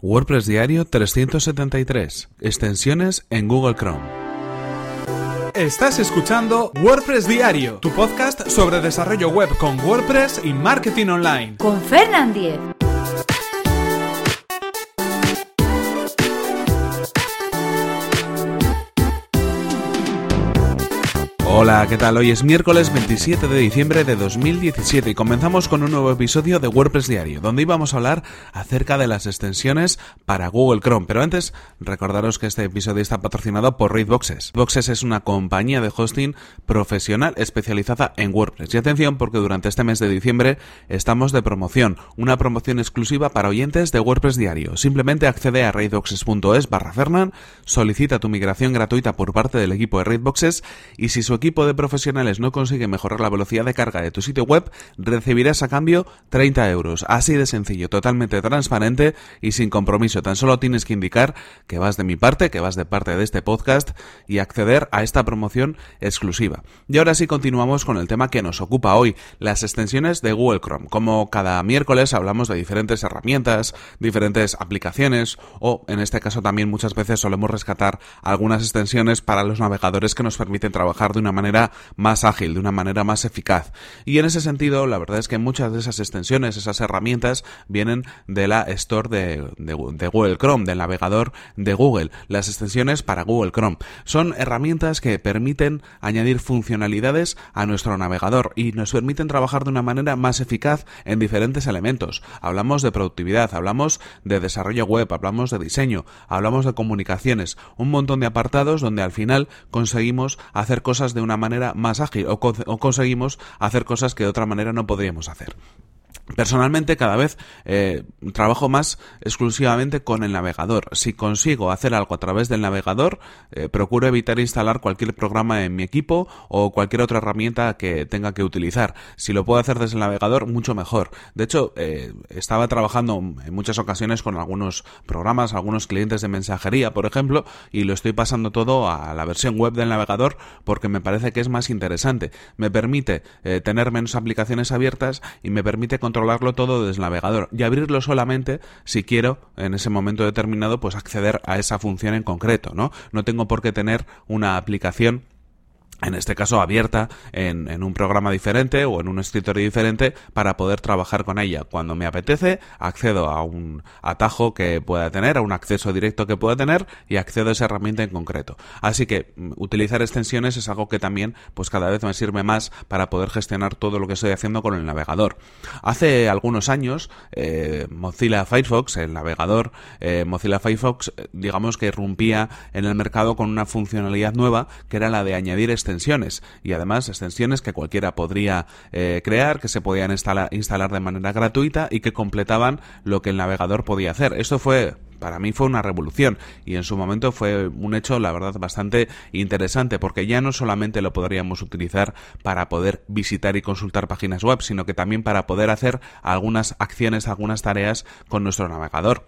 WordPress Diario 373. Extensiones en Google Chrome. Estás escuchando WordPress Diario, tu podcast sobre desarrollo web con WordPress y marketing online. Con Fernand Diez. Hola, ¿qué tal? Hoy es miércoles 27 de diciembre de 2017 y comenzamos con un nuevo episodio de WordPress Diario, donde íbamos a hablar acerca de las extensiones para Google Chrome. Pero antes, recordaros que este episodio está patrocinado por Raidboxes. Boxes es una compañía de hosting profesional especializada en WordPress. Y atención, porque durante este mes de diciembre estamos de promoción, una promoción exclusiva para oyentes de WordPress Diario. Simplemente accede a raidboxes.es barra Fernan, solicita tu migración gratuita por parte del equipo de Raidboxes y si su equipo equipo de profesionales no consigue mejorar la velocidad de carga de tu sitio web, recibirás a cambio 30 euros. Así de sencillo, totalmente transparente y sin compromiso. Tan solo tienes que indicar que vas de mi parte, que vas de parte de este podcast y acceder a esta promoción exclusiva. Y ahora sí continuamos con el tema que nos ocupa hoy, las extensiones de Google Chrome. Como cada miércoles hablamos de diferentes herramientas, diferentes aplicaciones o en este caso también muchas veces solemos rescatar algunas extensiones para los navegadores que nos permiten trabajar de una manera más ágil, de una manera más eficaz. Y en ese sentido, la verdad es que muchas de esas extensiones, esas herramientas, vienen de la Store de, Google Chrome, del navegador de Google, las extensiones para Google Chrome. Son herramientas que permiten añadir funcionalidades a nuestro navegador y nos permiten trabajar de una manera más eficaz en diferentes elementos. Hablamos de productividad, hablamos de desarrollo web, hablamos de diseño, hablamos de comunicaciones, un montón de apartados donde al final conseguimos hacer cosas de una manera más ágil o, conseguimos hacer cosas que de otra manera no podríamos hacer. Personalmente cada vez eh, trabajo más exclusivamente con el navegador. Si consigo hacer algo a través del navegador, eh, procuro evitar instalar cualquier programa en mi equipo o cualquier otra herramienta que tenga que utilizar. Si lo puedo hacer desde el navegador, mucho mejor. De hecho, eh, estaba trabajando en muchas ocasiones con algunos programas, algunos clientes de mensajería, por ejemplo, y lo estoy pasando todo a la versión web del navegador porque me parece que es más interesante. Me permite tener menos aplicaciones abiertas y me permite controlar controlarlo todo desde el navegador y abrirlo solamente si quiero en ese momento determinado pues acceder a esa función en concreto, ¿no? No tengo por qué tener una aplicación en este caso abierta en, un programa diferente o en un escritorio diferente para poder trabajar con ella. Cuando me apetece, accedo a un atajo que pueda tener, a un acceso directo que pueda tener y accedo a esa herramienta en concreto. Así que mm, utilizar extensiones es algo que también pues cada vez me sirve más para poder gestionar todo lo que estoy haciendo con el navegador. Hace algunos años eh, Mozilla Firefox, el navegador eh, Mozilla Firefox, eh, digamos que irrumpía en el mercado con una funcionalidad nueva que era la de añadir extensiones extensiones y además extensiones que cualquiera podría eh, crear, que se podían instalar, de manera gratuita y que completaban lo que el navegador podía hacer. Esto fue para mí fue una revolución y en su momento fue un hecho, la verdad, bastante interesante porque ya no solamente lo podríamos utilizar para poder visitar y consultar páginas web, sino que también para poder hacer algunas acciones, algunas tareas con nuestro navegador.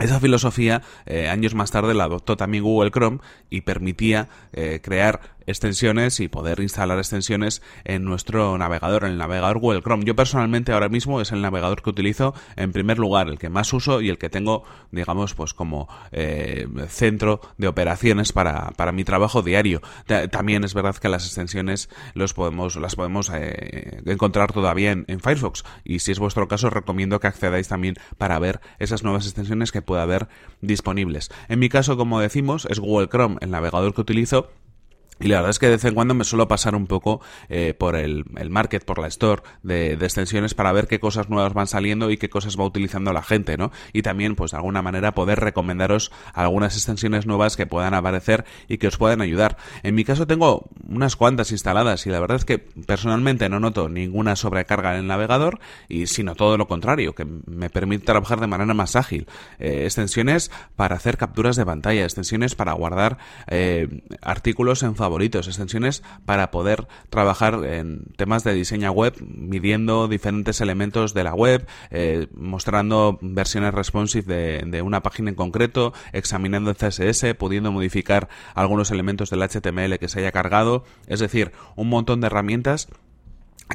Esa filosofía, eh, años más tarde, la adoptó también Google Chrome y permitía eh, crear extensiones y poder instalar extensiones en nuestro navegador, en el navegador Google Chrome. Yo personalmente ahora mismo es el navegador que utilizo en primer lugar, el que más uso y el que tengo, digamos, pues como eh, centro de operaciones para, para mi trabajo diario. También es verdad que las extensiones los podemos, las podemos eh, encontrar todavía en, en Firefox y si es vuestro caso recomiendo que accedáis también para ver esas nuevas extensiones que pueda haber disponibles. En mi caso, como decimos, es Google Chrome el navegador que utilizo y la verdad es que de vez en cuando me suelo pasar un poco eh, por el, market, por la store de, extensiones para ver qué cosas nuevas van saliendo y qué cosas va utilizando la gente, ¿no? Y también, pues de alguna manera, poder recomendaros algunas extensiones nuevas que puedan aparecer y que os puedan ayudar. En mi caso tengo unas cuantas instaladas y la verdad es que personalmente no noto ninguna sobrecarga en el navegador y sino todo lo contrario, que me permite trabajar de manera más ágil. Eh, extensiones para hacer capturas de pantalla, extensiones para guardar eh, artículos en favor favoritos, extensiones para poder trabajar en temas de diseño web, midiendo diferentes elementos de la web, eh, mostrando versiones responsive de, una página en concreto, examinando el CSS, pudiendo modificar algunos elementos del HTML que se haya cargado, es decir, un montón de herramientas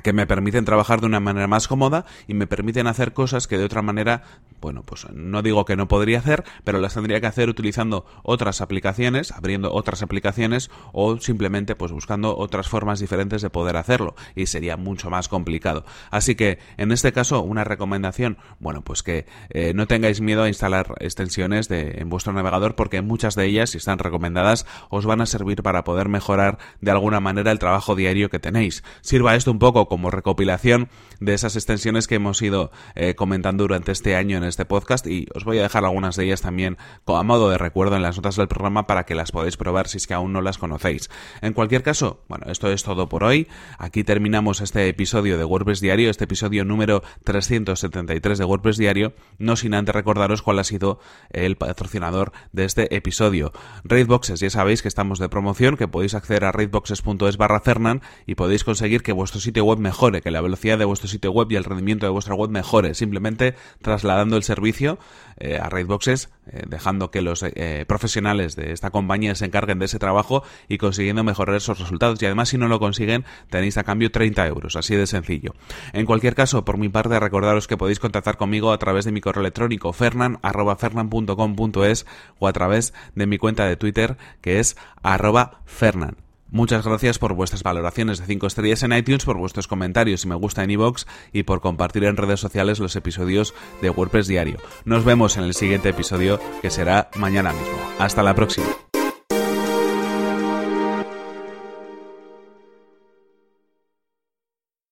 que me permiten trabajar de una manera más cómoda y me permiten hacer cosas que de otra manera, bueno, pues no digo que no podría hacer, pero las tendría que hacer utilizando otras aplicaciones, abriendo otras aplicaciones o simplemente pues buscando otras formas diferentes de poder hacerlo y sería mucho más complicado. Así que en este caso una recomendación, bueno, pues que eh, no tengáis miedo a instalar extensiones de, en vuestro navegador porque muchas de ellas, si están recomendadas, os van a servir para poder mejorar de alguna manera el trabajo diario que tenéis. Sirva esto un poco como recopilación de esas extensiones que hemos ido eh, comentando durante este año en este podcast y os voy a dejar algunas de ellas también a modo de recuerdo en las notas del programa para que las podáis probar si es que aún no las conocéis. En cualquier caso, bueno, esto es todo por hoy. Aquí terminamos este episodio de WordPress Diario, este episodio número 373 de WordPress Diario, no sin antes recordaros cuál ha sido el patrocinador de este episodio. Raidboxes, ya sabéis que estamos de promoción, que podéis acceder a raidboxes.es barra Fernan y podéis conseguir que vuestro sitio mejore, que la velocidad de vuestro sitio web y el rendimiento de vuestra web mejore, simplemente trasladando el servicio eh, a Raidboxes, eh, dejando que los eh, profesionales de esta compañía se encarguen de ese trabajo y consiguiendo mejorar esos resultados. Y además, si no lo consiguen, tenéis a cambio 30 euros, así de sencillo. En cualquier caso, por mi parte, recordaros que podéis contactar conmigo a través de mi correo electrónico fernan.fernan.com.es o a través de mi cuenta de Twitter que es arroba fernan. Muchas gracias por vuestras valoraciones de 5 estrellas en iTunes, por vuestros comentarios y me gusta en iVoox y por compartir en redes sociales los episodios de WordPress Diario. Nos vemos en el siguiente episodio que será mañana mismo. Hasta la próxima.